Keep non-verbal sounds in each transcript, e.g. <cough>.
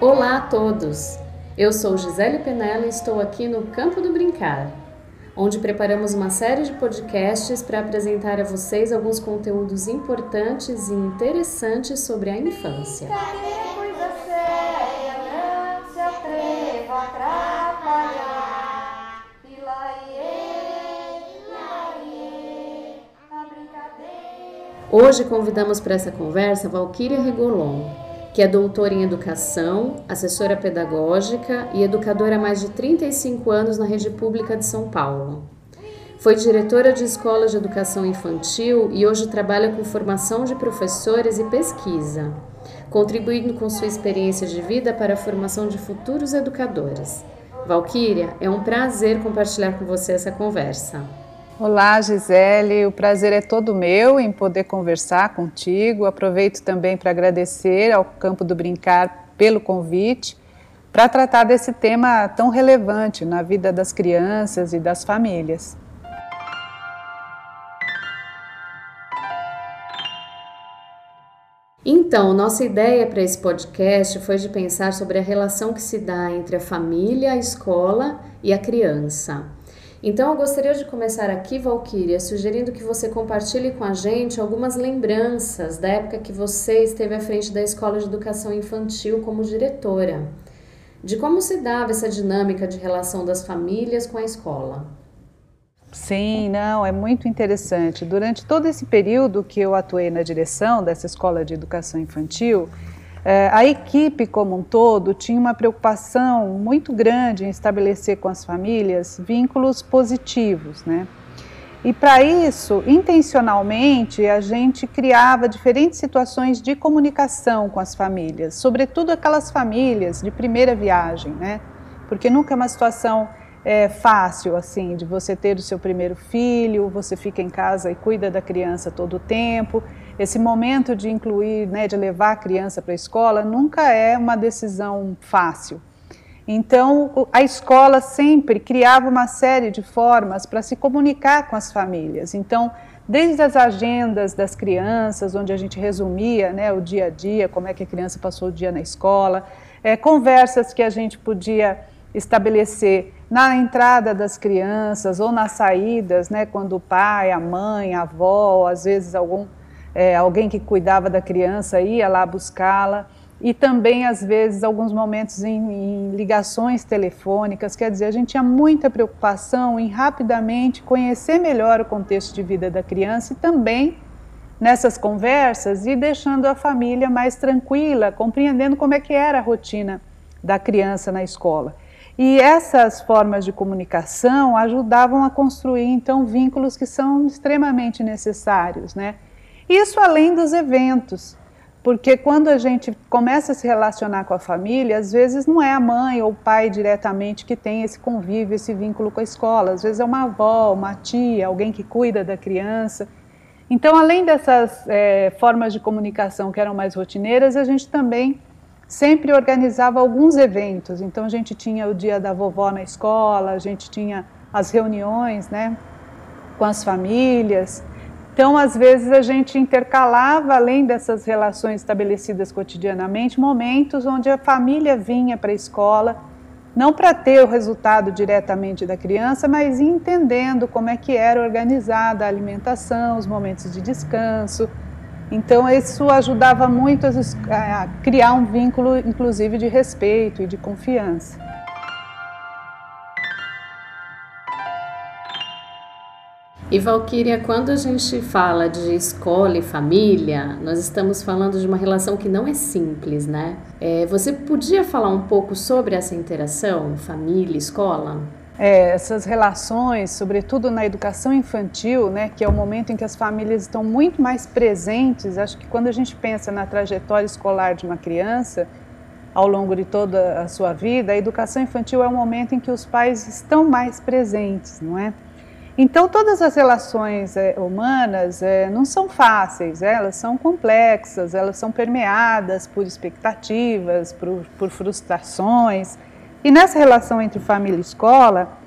Olá a todos! Eu sou Gisele Penella e estou aqui no Campo do Brincar, onde preparamos uma série de podcasts para apresentar a vocês alguns conteúdos importantes e interessantes sobre a infância. Hoje convidamos para essa conversa Valquíria Regolon, que é doutora em educação, assessora pedagógica e educadora há mais de 35 anos na rede pública de São Paulo. Foi diretora de escolas de educação infantil e hoje trabalha com formação de professores e pesquisa, contribuindo com sua experiência de vida para a formação de futuros educadores. Valquíria, é um prazer compartilhar com você essa conversa. Olá, Gisele. O prazer é todo meu em poder conversar contigo. Aproveito também para agradecer ao Campo do Brincar pelo convite para tratar desse tema tão relevante na vida das crianças e das famílias. Então, nossa ideia para esse podcast foi de pensar sobre a relação que se dá entre a família, a escola e a criança. Então eu gostaria de começar aqui, Valquíria, sugerindo que você compartilhe com a gente algumas lembranças da época que você esteve à frente da Escola de Educação Infantil como diretora, de como se dava essa dinâmica de relação das famílias com a escola. Sim, não, é muito interessante. Durante todo esse período que eu atuei na direção dessa escola de educação infantil, a equipe como um todo tinha uma preocupação muito grande em estabelecer com as famílias vínculos positivos, né? E para isso, intencionalmente, a gente criava diferentes situações de comunicação com as famílias, sobretudo aquelas famílias de primeira viagem, né? Porque nunca é uma situação é, fácil assim de você ter o seu primeiro filho, você fica em casa e cuida da criança todo o tempo esse momento de incluir, né, de levar a criança para a escola, nunca é uma decisão fácil. Então, a escola sempre criava uma série de formas para se comunicar com as famílias. Então, desde as agendas das crianças, onde a gente resumia né, o dia a dia, como é que a criança passou o dia na escola, é, conversas que a gente podia estabelecer na entrada das crianças ou nas saídas, né, quando o pai, a mãe, a avó, às vezes algum é, alguém que cuidava da criança ia lá buscá-la e também às vezes alguns momentos em, em, ligações telefônicas, quer dizer, a gente tinha muita preocupação em rapidamente conhecer melhor o contexto de vida da criança e também nessas conversas e deixando a família mais tranquila, compreendendo como é que era a rotina da criança na escola. E essas formas de comunicação ajudavam a construir então vínculos que são extremamente necessários, né? Isso além dos eventos, porque quando a gente começa a se relacionar com a família, às vezes não é a mãe ou o pai diretamente que tem esse convívio, esse vínculo com a escola, às vezes é uma avó, uma tia, alguém que cuida da criança. Então, além dessas é, formas de comunicação que eram mais rotineiras, a gente também sempre organizava alguns eventos. Então, a gente tinha o dia da vovó na escola, a gente tinha as reuniões né, com as famílias. Então, às vezes, a gente intercalava, além dessas relações estabelecidas cotidianamente, momentos onde a família vinha para a escola, não para ter o resultado diretamente da criança, mas entendendo como é que era organizada a alimentação, os momentos de descanso. Então, isso ajudava muito a criar um vínculo, inclusive, de respeito e de confiança. E Valquíria, quando a gente fala de escola e família, nós estamos falando de uma relação que não é simples, né? É, você podia falar um pouco sobre essa interação família-escola? É, essas relações, sobretudo na educação infantil, né, que é o momento em que as famílias estão muito mais presentes. Acho que quando a gente pensa na trajetória escolar de uma criança, ao longo de toda a sua vida, a educação infantil é o momento em que os pais estão mais presentes, não é? Então, todas as relações é, humanas é, não são fáceis, é, elas são complexas, elas são permeadas por expectativas, por, por frustrações. E nessa relação entre família e escola,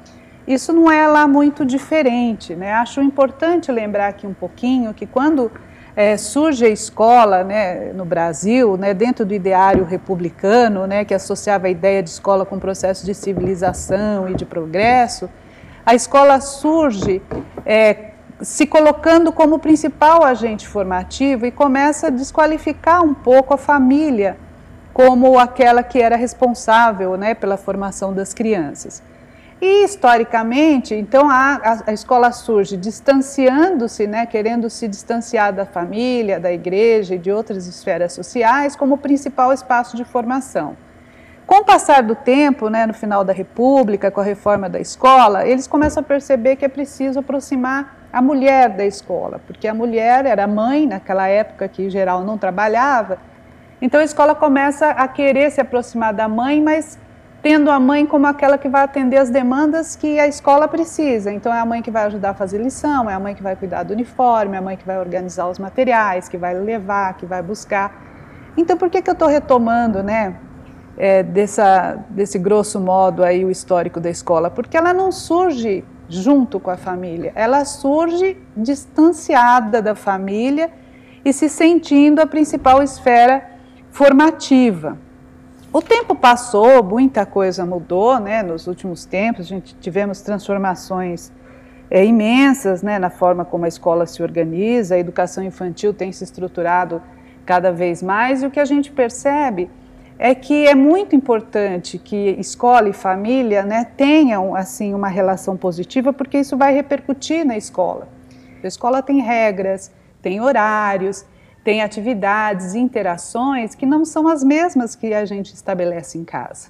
isso não é lá muito diferente. Né? Acho importante lembrar aqui um pouquinho que quando é, surge a escola né, no Brasil, né, dentro do ideário republicano, né, que associava a ideia de escola com o processo de civilização e de progresso, a escola surge é, se colocando como principal agente formativo e começa a desqualificar um pouco a família como aquela que era responsável né, pela formação das crianças. E historicamente, então a, a, escola surge distanciando-se, né, querendo se distanciar da família, da igreja e de outras esferas sociais como principal espaço de formação. Com o passar do tempo, né, no final da República, com a reforma da escola, eles começam a perceber que é preciso aproximar a mulher da escola, porque a mulher era mãe naquela época que em geral não trabalhava. Então a escola começa a querer se aproximar da mãe, mas tendo a mãe como aquela que vai atender as demandas que a escola precisa. Então é a mãe que vai ajudar a fazer lição, é a mãe que vai cuidar do uniforme, é a mãe que vai organizar os materiais, que vai levar, que vai buscar. Então por que, que eu estou retomando, né, é, dessa, desse grosso modo aí o histórico da escola? Porque ela não surge junto com a família, ela surge distanciada da família e se sentindo a principal esfera formativa. O tempo passou, muita coisa mudou, né? Nos últimos tempos, a gente tivemos transformações é, imensas, né? Na forma como a escola se organiza, a educação infantil tem se estruturado cada vez mais, e o que a gente percebe é que é muito importante que escola e família, né, tenham assim uma relação positiva, porque isso vai repercutir na escola. A escola tem regras, tem horários, tem atividades, interações que não são as mesmas que a gente estabelece em casa.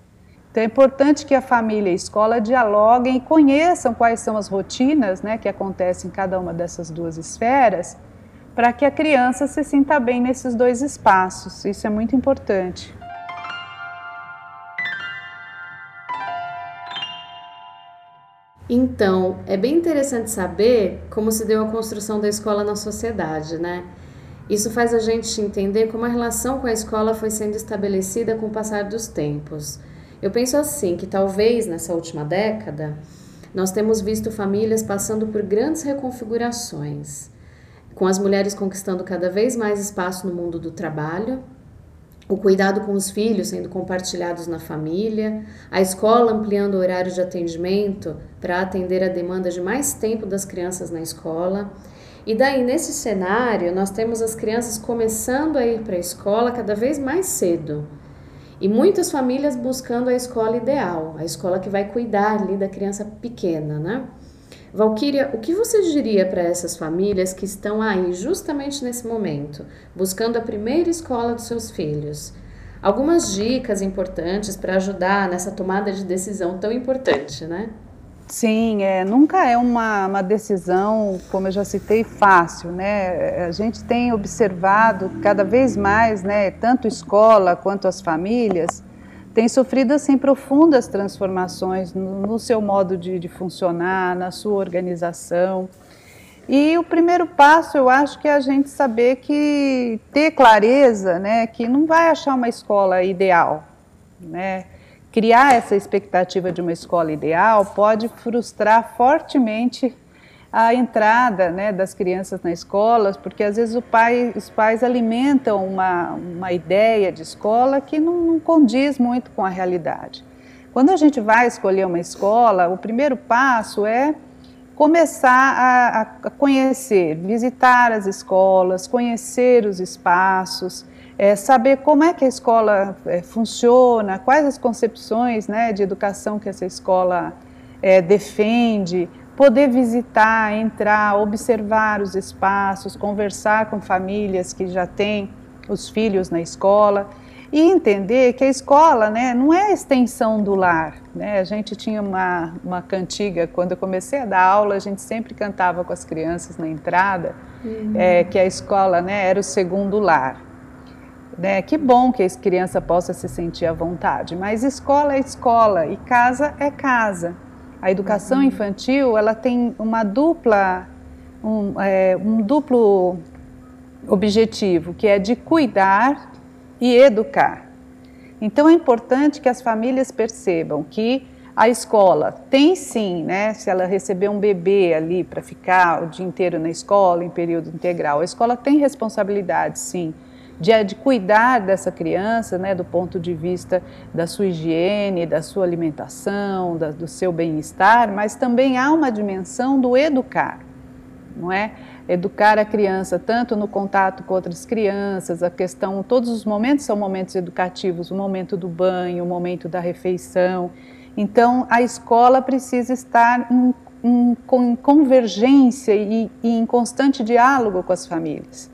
Então é importante que a família e a escola dialoguem e conheçam quais são as rotinas né, que acontecem em cada uma dessas duas esferas, para que a criança se sinta bem nesses dois espaços. Isso é muito importante. Então, é bem interessante saber como se deu a construção da escola na sociedade, né? Isso faz a gente entender como a relação com a escola foi sendo estabelecida com o passar dos tempos. Eu penso assim, que talvez nessa última década nós temos visto famílias passando por grandes reconfigurações, com as mulheres conquistando cada vez mais espaço no mundo do trabalho, o cuidado com os filhos sendo compartilhados na família, a escola ampliando o horário de atendimento para atender a demanda de mais tempo das crianças na escola e daí, nesse cenário, nós temos as crianças começando a ir para a escola cada vez mais cedo. E muitas famílias buscando a escola ideal, a escola que vai cuidar ali da criança pequena, né? Valquíria, o que você diria para essas famílias que estão aí justamente nesse momento, buscando a primeira escola dos seus filhos? Algumas dicas importantes para ajudar nessa tomada de decisão tão importante, né? Sim, é, nunca é uma, uma decisão, como eu já citei, fácil, né? A gente tem observado cada vez mais, né, tanto escola quanto as famílias, têm sofrido assim profundas transformações no, no seu modo de, de, funcionar, na sua organização. E o primeiro passo, eu acho que é a gente saber que ter clareza, né, que não vai achar uma escola ideal, né? criar essa expectativa de uma escola ideal pode frustrar fortemente a entrada né, das crianças na escola, porque às vezes pai, os pais alimentam uma, uma ideia de escola que não, não condiz muito com a realidade. Quando a gente vai escolher uma escola, o primeiro passo é começar a, a conhecer, visitar as escolas, conhecer os espaços, é, saber como é que a escola é, funciona, quais as concepções né, de educação que essa escola é, defende, poder visitar, entrar, observar os espaços, conversar com famílias que já têm os filhos na escola e entender que a escola né, não é a extensão do lar. Né? A gente tinha uma, uma cantiga, quando eu comecei a dar aula, a gente sempre cantava com as crianças na entrada, uhum. é, que a escola né, era o segundo lar. Né? Que bom que a criança possa se sentir à vontade, mas escola é escola e casa é casa. A educação infantil ela tem uma dupla, um, é, um duplo objetivo, que é de cuidar e educar. Então é importante que as famílias percebam que A escola tem sim, né? Se ela receber um bebê ali para ficar o dia inteiro na escola, em período integral, a escola tem responsabilidade, sim, de, de cuidar dessa criança, né? Do ponto de vista da sua higiene, da sua alimentação, da, do seu bem-estar, mas também há uma dimensão do educar, não é? Educar a criança tanto no contato com outras crianças, a questão, todos os momentos são momentos educativos, o momento do banho, o momento da refeição. Então, a escola precisa estar em, em, em convergência e, e, em constante diálogo com as famílias.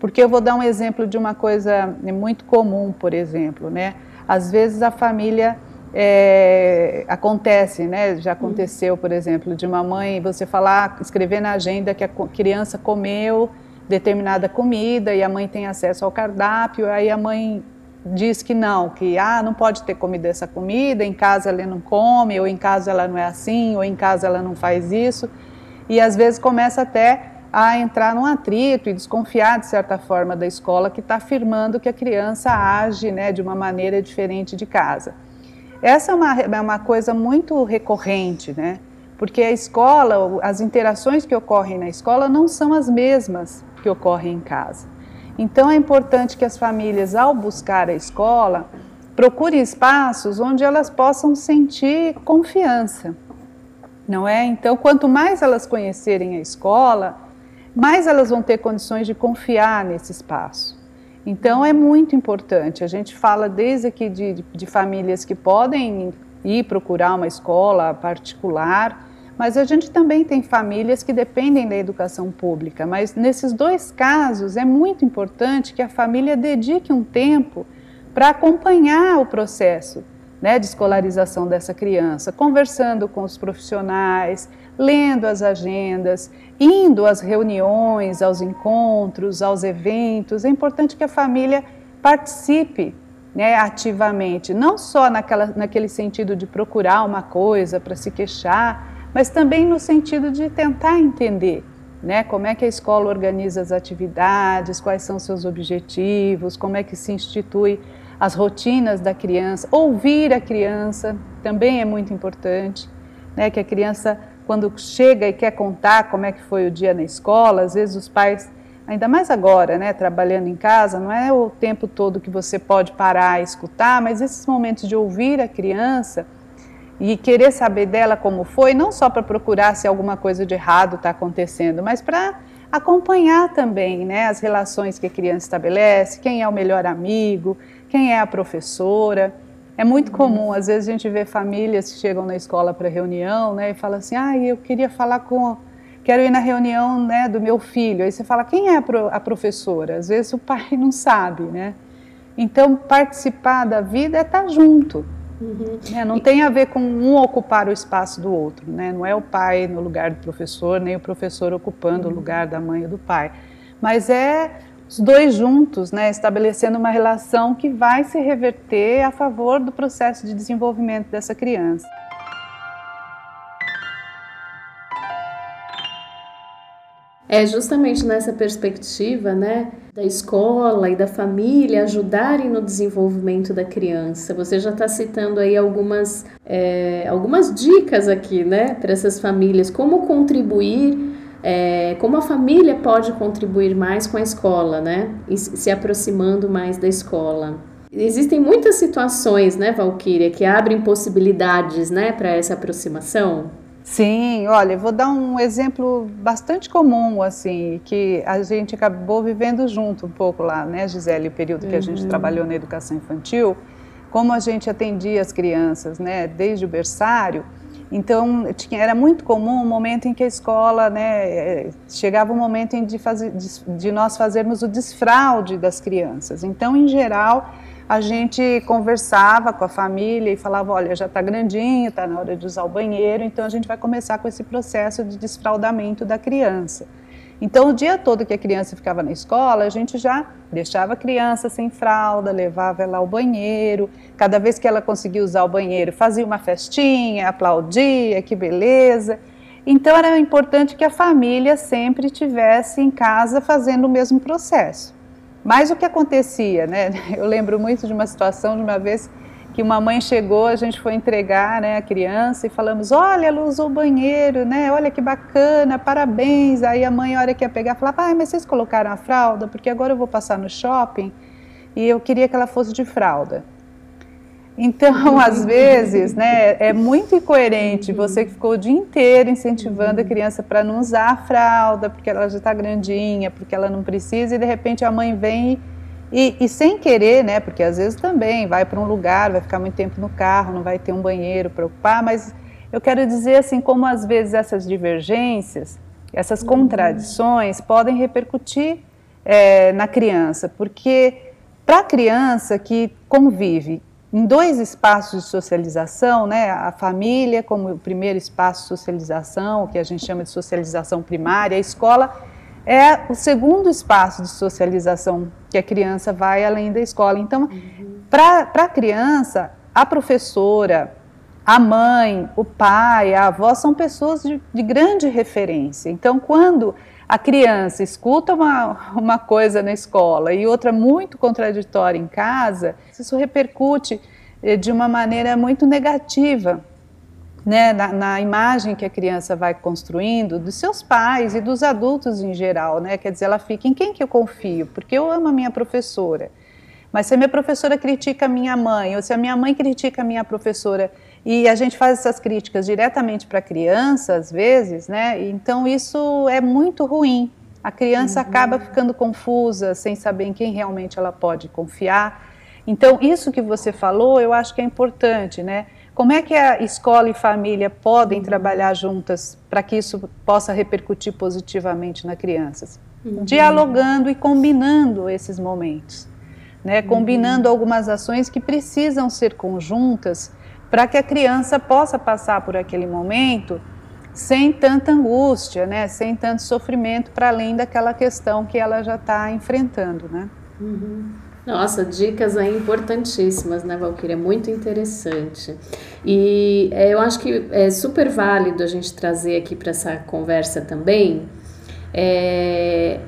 Porque eu vou dar um exemplo de uma coisa muito comum, por exemplo, né? Às vezes a família é, acontece, né? Já aconteceu, por exemplo, de uma mãe você falar, escrever na agenda que a criança comeu determinada comida e a mãe tem acesso ao cardápio, aí a mãe diz que não, que ah, não pode ter comido essa comida, em casa ela não come, ou em casa ela não é assim, ou em casa ela não faz isso. E às vezes começa até a entrar num atrito e desconfiar de certa forma da escola que está afirmando que a criança age né, de uma maneira diferente de casa. Essa é uma, é uma coisa muito recorrente, né? Porque a escola, as interações que ocorrem na escola não são as mesmas que ocorrem em casa. Então é importante que as famílias, ao buscar a escola, procurem espaços onde elas possam sentir confiança, não é? Então, quanto mais elas conhecerem a escola, mais elas vão ter condições de confiar nesse espaço. Então, é muito importante. A gente fala desde aqui de, de, de famílias que podem ir procurar uma escola particular mas a gente também tem famílias que dependem da educação pública. Mas nesses dois casos é muito importante que a família dedique um tempo para acompanhar o processo né, de escolarização dessa criança, conversando com os profissionais, lendo as agendas, indo às reuniões, aos encontros, aos eventos. É importante que a família participe né, ativamente, não só naquela, naquele sentido de procurar uma coisa para se queixar, mas também no sentido de tentar entender né, como é que a escola organiza as atividades, quais são seus objetivos, como é que se institui as rotinas da criança, ouvir a criança também é muito importante, né, que a criança quando chega e quer contar como é que foi o dia na escola, às vezes os pais, ainda mais agora, né, trabalhando em casa, não é o tempo todo que você pode parar e escutar, mas esses momentos de ouvir a criança, e querer saber dela como foi, não só para procurar se alguma coisa de errado está acontecendo, mas para acompanhar também né, as relações que a criança estabelece, quem é o melhor amigo, quem é a professora. É muito comum, às vezes a gente vê famílias que chegam na escola para reunião né, e falam assim, ah, eu queria falar com, quero ir na reunião né, do meu filho. Aí você fala, quem é a professora? Às vezes o pai não sabe, né? Então, participar da vida é estar tá junto. Uhum. É, não tem a ver com um ocupar o espaço do outro, né? Não é o pai no lugar do professor, nem o professor ocupando uhum. o lugar da mãe ou do pai. Mas é os dois juntos, né, estabelecendo uma relação que vai se reverter a favor do processo de desenvolvimento dessa criança. É justamente nessa perspectiva, né, da escola e da família ajudarem no desenvolvimento da criança. Você já está citando aí algumas, é, algumas dicas aqui, né, para essas famílias, como contribuir, é, como a família pode contribuir mais com a escola, né, e se aproximando mais da escola. Existem muitas situações, né, Valquíria, que abrem possibilidades, né, para essa aproximação. Sim, olha, vou dar um exemplo bastante comum, assim, que a gente acabou vivendo junto um pouco lá, né, Gisele, o período que a gente uhum. trabalhou na educação infantil, como a gente atendia as crianças, né, desde o berçário, então tinha, era muito comum o um momento em que a escola, né, chegava o um momento em de, fazer, de, de nós fazermos o desfraude das crianças. Então, em geral, a gente conversava com a família e falava, olha, já está grandinho, está na hora de usar o banheiro, então a gente vai começar com esse processo de desfraldamento da criança. Então, o dia todo que a criança ficava na escola, a gente já deixava a criança sem fralda, levava ela ao banheiro. Cada vez que ela conseguia usar o banheiro, fazia uma festinha, aplaudia, que beleza. Então, era importante que a família sempre tivesse em casa fazendo o mesmo processo. Mas o que acontecia, né? <laughs> Eu lembro muito de uma situação de uma vez que uma mãe chegou, a gente foi entregar né, a criança e falamos, olha, ela usou o banheiro, né? Olha que bacana, parabéns. Aí a mãe, a hora que ia pegar, falava, ah, mas vocês colocaram a fralda? Porque agora eu vou passar no shopping e eu queria que ela fosse de fralda. Então, <laughs> às vezes, né, é muito incoerente você que ficou o dia inteiro incentivando a criança para não usar a fralda, porque ela já está grandinha, porque ela não precisa, e de repente a mãe vem e e, e, sem querer, né? Porque às vezes também vai para um lugar, vai ficar muito tempo no carro, não vai ter um banheiro para ocupar, mas eu quero dizer assim, como às vezes essas divergências, essas uhum. contradições podem repercutir é, na criança, porque para a criança que convive em dois espaços de socialização, né, a família como o primeiro espaço de socialização, o que a gente chama de socialização primária, a escola é o segundo espaço de socialização que a criança vai além da escola. Então, uhum. para a criança, a professora, a mãe, o pai, a avó são pessoas de, de grande referência. Então, quando a criança escuta uma, uma coisa na escola e outra muito contraditória em casa, isso repercute eh, de uma maneira muito negativa né, na, na, imagem que a criança vai construindo dos seus pais e dos adultos em geral, né? Quer dizer, ela fica em quem que eu confio? Porque eu amo a minha professora. Mas se a minha professora critica a minha mãe, ou se a minha mãe critica a minha professora, e a gente faz essas críticas diretamente para a criança, às vezes, né? Então isso é muito ruim. A criança uhum. acaba ficando confusa, sem saber em quem realmente ela pode confiar. Então, isso que você falou, eu acho que é importante, né? Como é que a escola e família podem trabalhar juntas para que isso possa repercutir positivamente na criança? Uhum. Dialogando e combinando esses momentos, né? Uhum. combinando algumas ações que precisam ser conjuntas para que a criança possa passar por aquele momento sem tanta angústia, né? sem tanto sofrimento, para além daquela questão que ela já está enfrentando. Né? Uhum. Nossa, dicas aí importantíssimas, né, Valquíria? Muito interessante. E é, eu acho que é super válido a gente trazer aqui para essa conversa também é,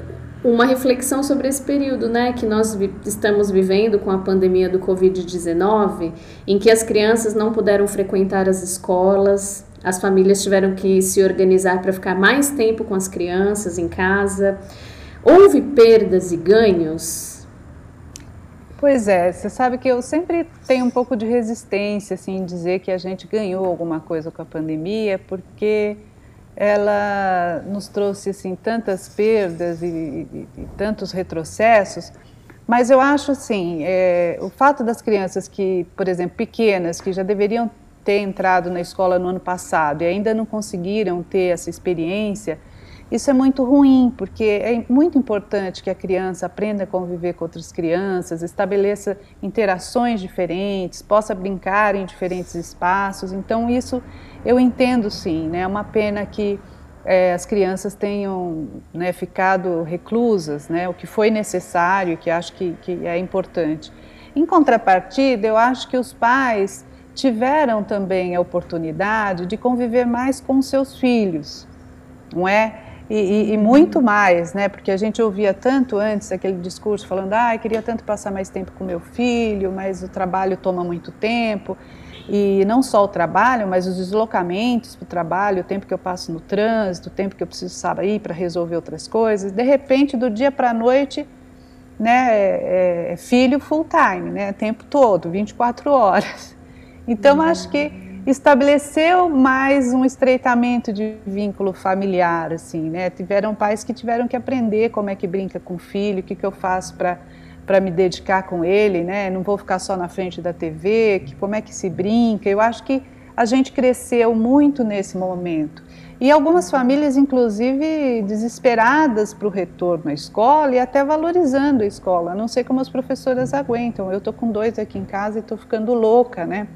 uma reflexão sobre esse período, né, que nós vi estamos vivendo com a pandemia do Covid-19, em que as crianças não puderam frequentar as escolas, as famílias tiveram que se organizar para ficar mais tempo com as crianças em casa. Houve perdas e ganhos? Pois é, você sabe que eu sempre tenho um pouco de resistência assim, em dizer que a gente ganhou alguma coisa com a pandemia, porque ela nos trouxe assim, tantas perdas e, e, e tantos retrocessos. Mas eu acho assim, é, o fato das crianças que, por exemplo, pequenas, que já deveriam ter entrado na escola no ano passado e ainda não conseguiram ter essa experiência, isso é muito ruim, porque é muito importante que a criança aprenda a conviver com outras crianças, estabeleça interações diferentes, possa brincar em diferentes espaços. Então, isso eu entendo sim, né? É uma pena que é, as crianças tenham né, ficado reclusas, né? O que foi necessário, que acho que, que é importante. Em contrapartida, eu acho que os pais tiveram também a oportunidade de conviver mais com seus filhos, não é? E, e, e, muito mais, né? Porque a gente ouvia tanto antes aquele discurso falando, ah, queria tanto passar mais tempo com meu filho, mas o trabalho toma muito tempo. E não só o trabalho, mas os deslocamentos para o trabalho, o tempo que eu passo no trânsito, o tempo que eu preciso sair para resolver outras coisas. De repente, do dia para a noite, né, é, é filho full time, né, tempo todo, 24 horas. Então, uhum. acho que estabeleceu mais um estreitamento de vínculo familiar, assim, né? Tiveram pais que tiveram que aprender como é que brinca com o filho, o que, que eu faço para para me dedicar com ele, né? Não vou ficar só na frente da TV, que, como é que se brinca. Eu acho que a gente cresceu muito nesse momento. E algumas famílias, inclusive, desesperadas para o retorno à escola e até valorizando a escola. Não sei como as professoras aguentam. Eu estou com dois aqui em casa e estou ficando louca, né?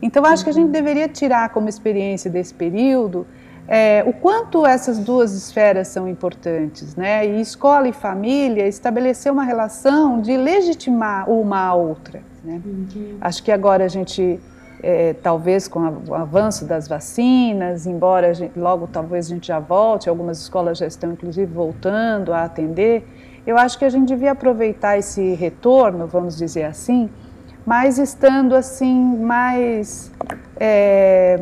Então, acho que a gente deveria tirar como experiência desse período é, o quanto essas duas esferas são importantes, né? E escola e família estabelecer uma relação de legitimar uma a outra. Né? Uhum. Acho que agora a gente, é, talvez com o avanço das vacinas, embora gente, logo talvez a gente já volte, algumas escolas já estão inclusive voltando a atender, eu acho que a gente devia aproveitar esse retorno, vamos dizer assim, mas estando assim mais é,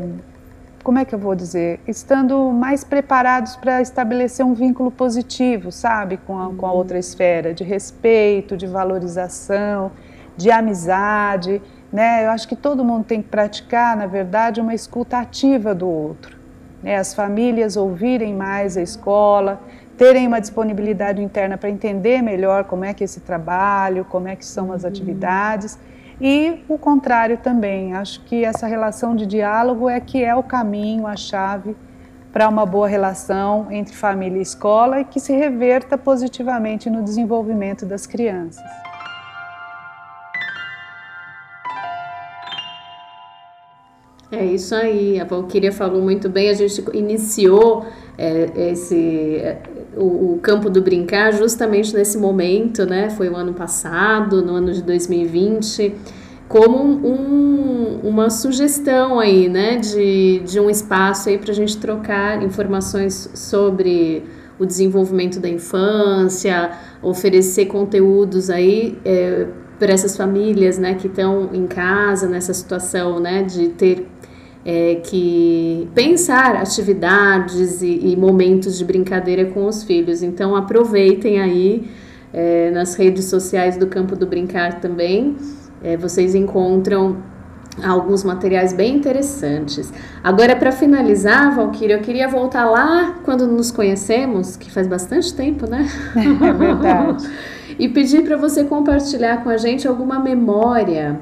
como é que eu vou dizer, estando mais preparados para estabelecer um vínculo positivo, sabe, com a, com a outra esfera, de respeito, de valorização, de amizade, né? Eu acho que todo mundo tem que praticar, na verdade, uma escuta ativa do outro. Né? As famílias ouvirem mais a escola, terem uma disponibilidade interna para entender melhor como é que é esse trabalho, como é que são as uhum. atividades e o contrário também. Acho que essa relação de diálogo é que é o caminho, a chave para uma boa relação entre família e escola e que se reverta positivamente no desenvolvimento das crianças. É isso aí, a Valquíria falou muito bem. A gente iniciou é, esse é, o, o, campo do brincar justamente nesse momento, né? Foi o ano passado, no ano de 2020, como um, uma sugestão aí, né? De, de um espaço aí para a gente trocar informações sobre o desenvolvimento da infância, oferecer conteúdos aí é, para essas famílias, né? Que estão em casa nessa situação, né? De ter é, que pensar atividades e, e, momentos de brincadeira com os filhos. Então aproveitem aí é, nas redes sociais do Campo do Brincar também. É, vocês encontram alguns materiais bem interessantes. Agora, para finalizar, Valquíria, eu queria voltar lá quando nos conhecemos, que faz bastante tempo, né? <laughs> É verdade. <laughs> e pedir para você compartilhar com a gente alguma memória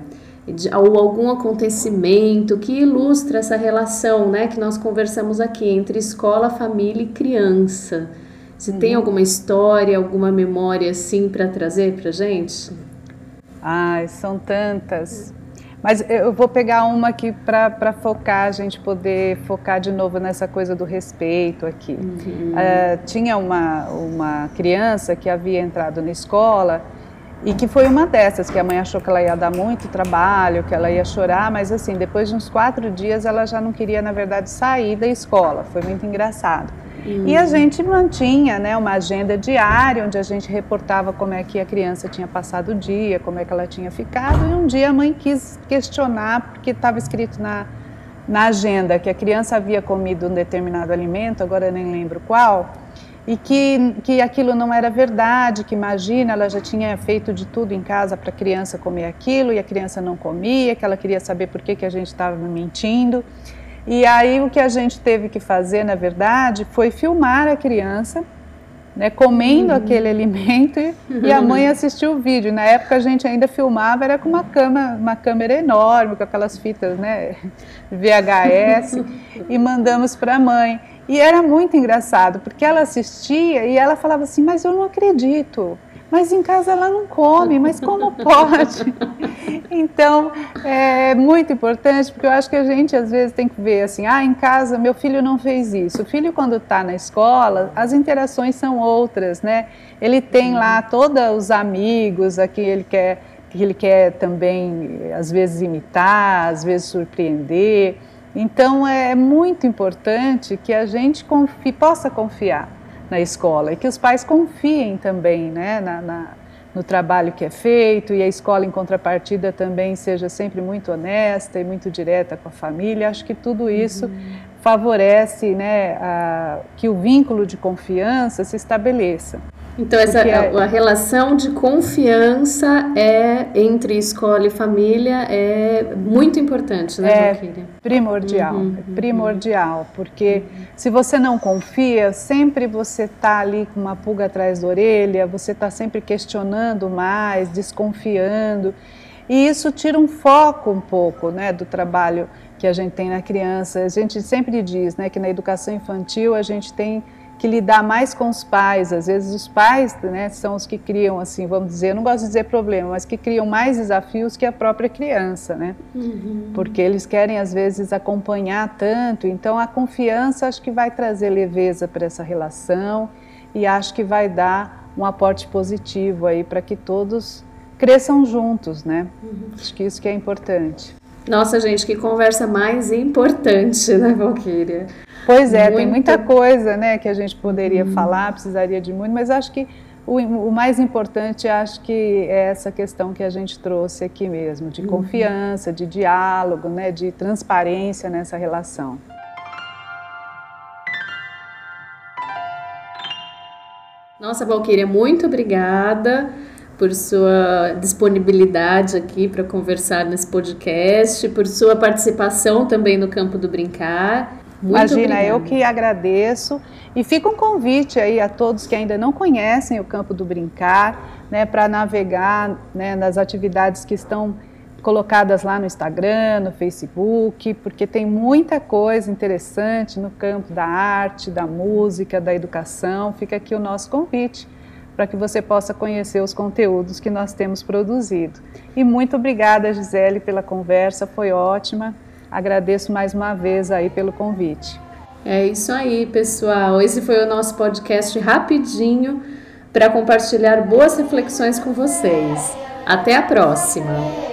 ou algum acontecimento que ilustra essa relação né, que nós conversamos aqui entre escola, família e criança. Se uhum. tem alguma história, alguma memória assim para trazer para gente? Ai, são tantas. Mas eu vou pegar uma aqui para focar, a gente poder focar de novo nessa coisa do respeito aqui. Uhum. Uh, tinha uma, uma criança que havia entrado na escola e que foi uma dessas, que a mãe achou que ela ia dar muito trabalho, que ela ia chorar, mas assim, depois de uns quatro dias ela já não queria, na verdade, sair da escola. Foi muito engraçado. Uhum. E a gente mantinha né, uma agenda diária, onde a gente reportava como é que a criança tinha passado o dia, como é que ela tinha ficado. E um dia a mãe quis questionar, porque estava escrito na, na agenda que a criança havia comido um determinado alimento, agora eu nem lembro qual, e que, que aquilo não era verdade, que imagina, ela já tinha feito de tudo em casa para a criança comer aquilo e a criança não comia, que ela queria saber por que, que a gente estava mentindo. E aí o que a gente teve que fazer, na verdade, foi filmar a criança né, comendo uhum. aquele alimento e, e, a mãe assistiu o vídeo. Na época a gente ainda filmava, era com uma, cama, uma câmera enorme, com aquelas fitas né, VHS, <laughs> e mandamos para a mãe. E era muito engraçado, porque ela assistia e ela falava assim: Mas eu não acredito, mas em casa ela não come, mas como <laughs> pode? então, é muito importante, porque eu acho que a gente às vezes tem que ver assim: ah, em casa meu filho não fez isso. O filho, quando está na escola, as interações são outras, né? Ele tem lá todos os amigos a quem ele quer, que ele quer também, às vezes, imitar, às vezes surpreender. Então é muito importante que a gente confie, possa confiar na escola e que os pais confiem também né, na, na, no trabalho que é feito e a escola em contrapartida também seja sempre muito honesta e muito direta com a família. Acho que tudo isso uhum. favorece né, a, que o vínculo de confiança se estabeleça. Então, essa, a, a, relação de confiança é entre escola e família é muito importante, né, É primordial, uhum, é primordial, porque uhum. se você não confia, sempre você está ali com uma pulga atrás da orelha, você está sempre questionando mais, desconfiando, e isso tira um foco um pouco, né, do trabalho que a gente tem na criança. A gente sempre diz, né, que na educação infantil a gente tem que lidar mais com os pais. Às vezes os pais né, são os que criam, assim, vamos dizer, eu não gosto de dizer problema, mas que criam mais desafios que a própria criança, né? Uhum. Porque eles querem, às vezes, acompanhar tanto. Então, a confiança acho que vai trazer leveza para essa relação e acho que vai dar um aporte positivo aí para que todos cresçam juntos, né? Uhum. Acho que isso que é importante. Nossa, gente, que conversa mais importante, né, Valquíria? Pois é, Muito... tem muita coisa né, que a gente poderia hum. falar, precisaria de muito, mas acho que o, o, mais importante, acho que é essa questão que a gente trouxe aqui mesmo, de uhum. confiança, de diálogo, né, de transparência nessa relação. Nossa, Valquíria, muito obrigada por sua disponibilidade aqui para conversar nesse podcast, por sua participação também no Campo do Brincar. Muito Imagina, obrigada. eu que agradeço. E fica um convite aí a todos que ainda não conhecem o Campo do Brincar, né, para navegar né, nas atividades que estão colocadas lá no Instagram, no Facebook, porque tem muita coisa interessante no campo da arte, da música, da educação. Fica aqui o nosso convite para que você possa conhecer os conteúdos que nós temos produzido. E muito obrigada, Gisele, pela conversa, foi ótima. Agradeço mais uma vez aí pelo convite. É isso aí, pessoal. Esse foi o nosso podcast rapidinho para compartilhar boas reflexões com vocês. Até a próxima!